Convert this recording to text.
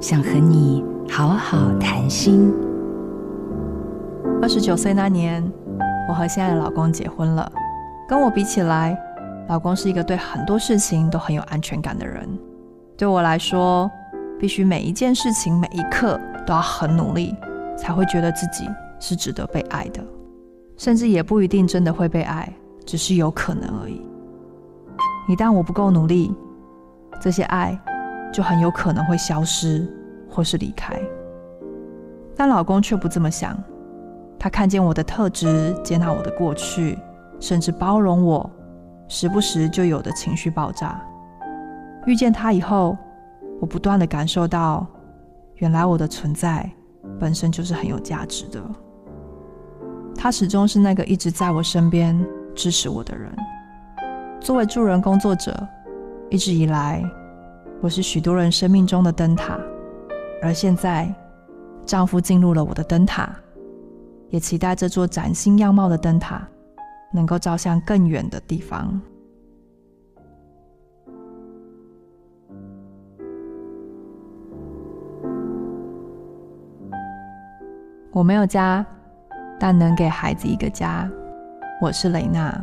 想和你好好谈心。二十九岁那年，我和现在的老公结婚了。跟我比起来，老公是一个对很多事情都很有安全感的人。对我来说，必须每一件事情、每一刻都要很努力，才会觉得自己是值得被爱的。甚至也不一定真的会被爱，只是有可能而已。一旦我不够努力，这些爱就很有可能会消失或是离开。但老公却不这么想，他看见我的特质，接纳我的过去，甚至包容我时不时就有的情绪爆炸。遇见他以后，我不断的感受到，原来我的存在本身就是很有价值的。他始终是那个一直在我身边支持我的人。作为助人工作者，一直以来，我是许多人生命中的灯塔。而现在，丈夫进入了我的灯塔，也期待这座崭新样貌的灯塔能够照向更远的地方。我没有家，但能给孩子一个家。我是雷娜。